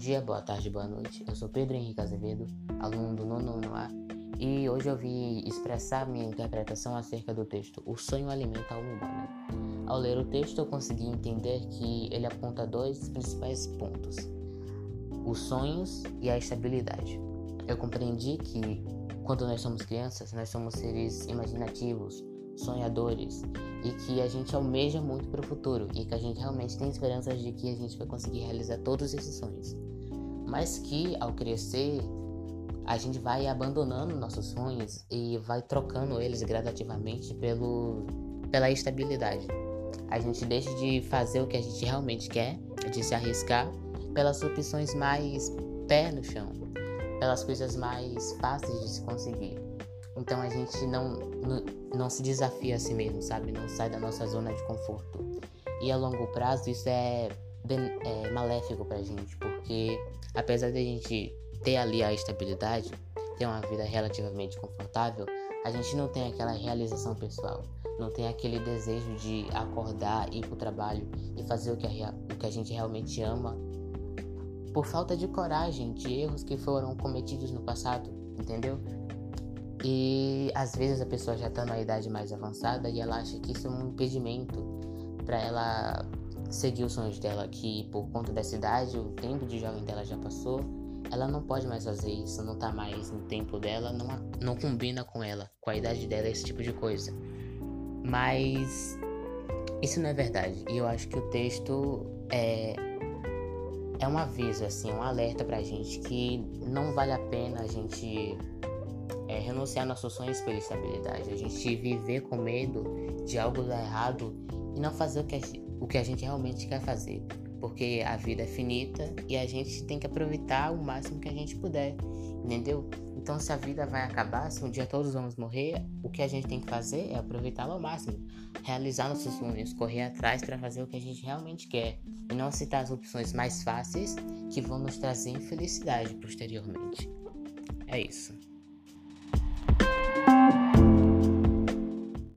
dia, boa tarde, boa noite. Eu sou Pedro Henrique Azevedo, aluno do nono A, e hoje eu vim expressar minha interpretação acerca do texto O Sonho Alimenta a Alma. Ao ler o texto, eu consegui entender que ele aponta dois principais pontos: os sonhos e a estabilidade. Eu compreendi que, quando nós somos crianças, nós somos seres imaginativos, sonhadores e que a gente almeja muito para o futuro e que a gente realmente tem esperanças de que a gente vai conseguir realizar todos esses sonhos. Mas que ao crescer, a gente vai abandonando nossos sonhos e vai trocando eles gradativamente pelo, pela estabilidade. A gente deixa de fazer o que a gente realmente quer, de se arriscar pelas opções mais pé no chão, pelas coisas mais fáceis de se conseguir. Então a gente não, não, se desafia a si mesmo, sabe? Não sai da nossa zona de conforto. E a longo prazo isso é, é maléfico pra gente, porque apesar de a gente ter ali a estabilidade, ter uma vida relativamente confortável, a gente não tem aquela realização pessoal, não tem aquele desejo de acordar, ir pro trabalho e fazer o que a, o que a gente realmente ama, por falta de coragem, de erros que foram cometidos no passado, entendeu? E às vezes a pessoa já está numa idade mais avançada e ela acha que isso é um impedimento para ela seguir os sonhos dela, que por conta dessa idade, o tempo de jovem dela já passou, ela não pode mais fazer isso, não tá mais no tempo dela, não, não combina com ela, com a idade dela, esse tipo de coisa. Mas isso não é verdade. E eu acho que o texto é, é um aviso, assim, um alerta pra gente que não vale a pena a gente é, renunciar nossos sonhos pela estabilidade, a gente viver com medo de algo dar errado e não fazer o que, a, o que a gente realmente quer fazer. Porque a vida é finita e a gente tem que aproveitar o máximo que a gente puder, entendeu? Então, se a vida vai acabar, se um dia todos vamos morrer, o que a gente tem que fazer é aproveitá-la ao máximo, realizar nossos sonhos, correr atrás para fazer o que a gente realmente quer e não aceitar as opções mais fáceis que vão nos trazer infelicidade posteriormente. É isso.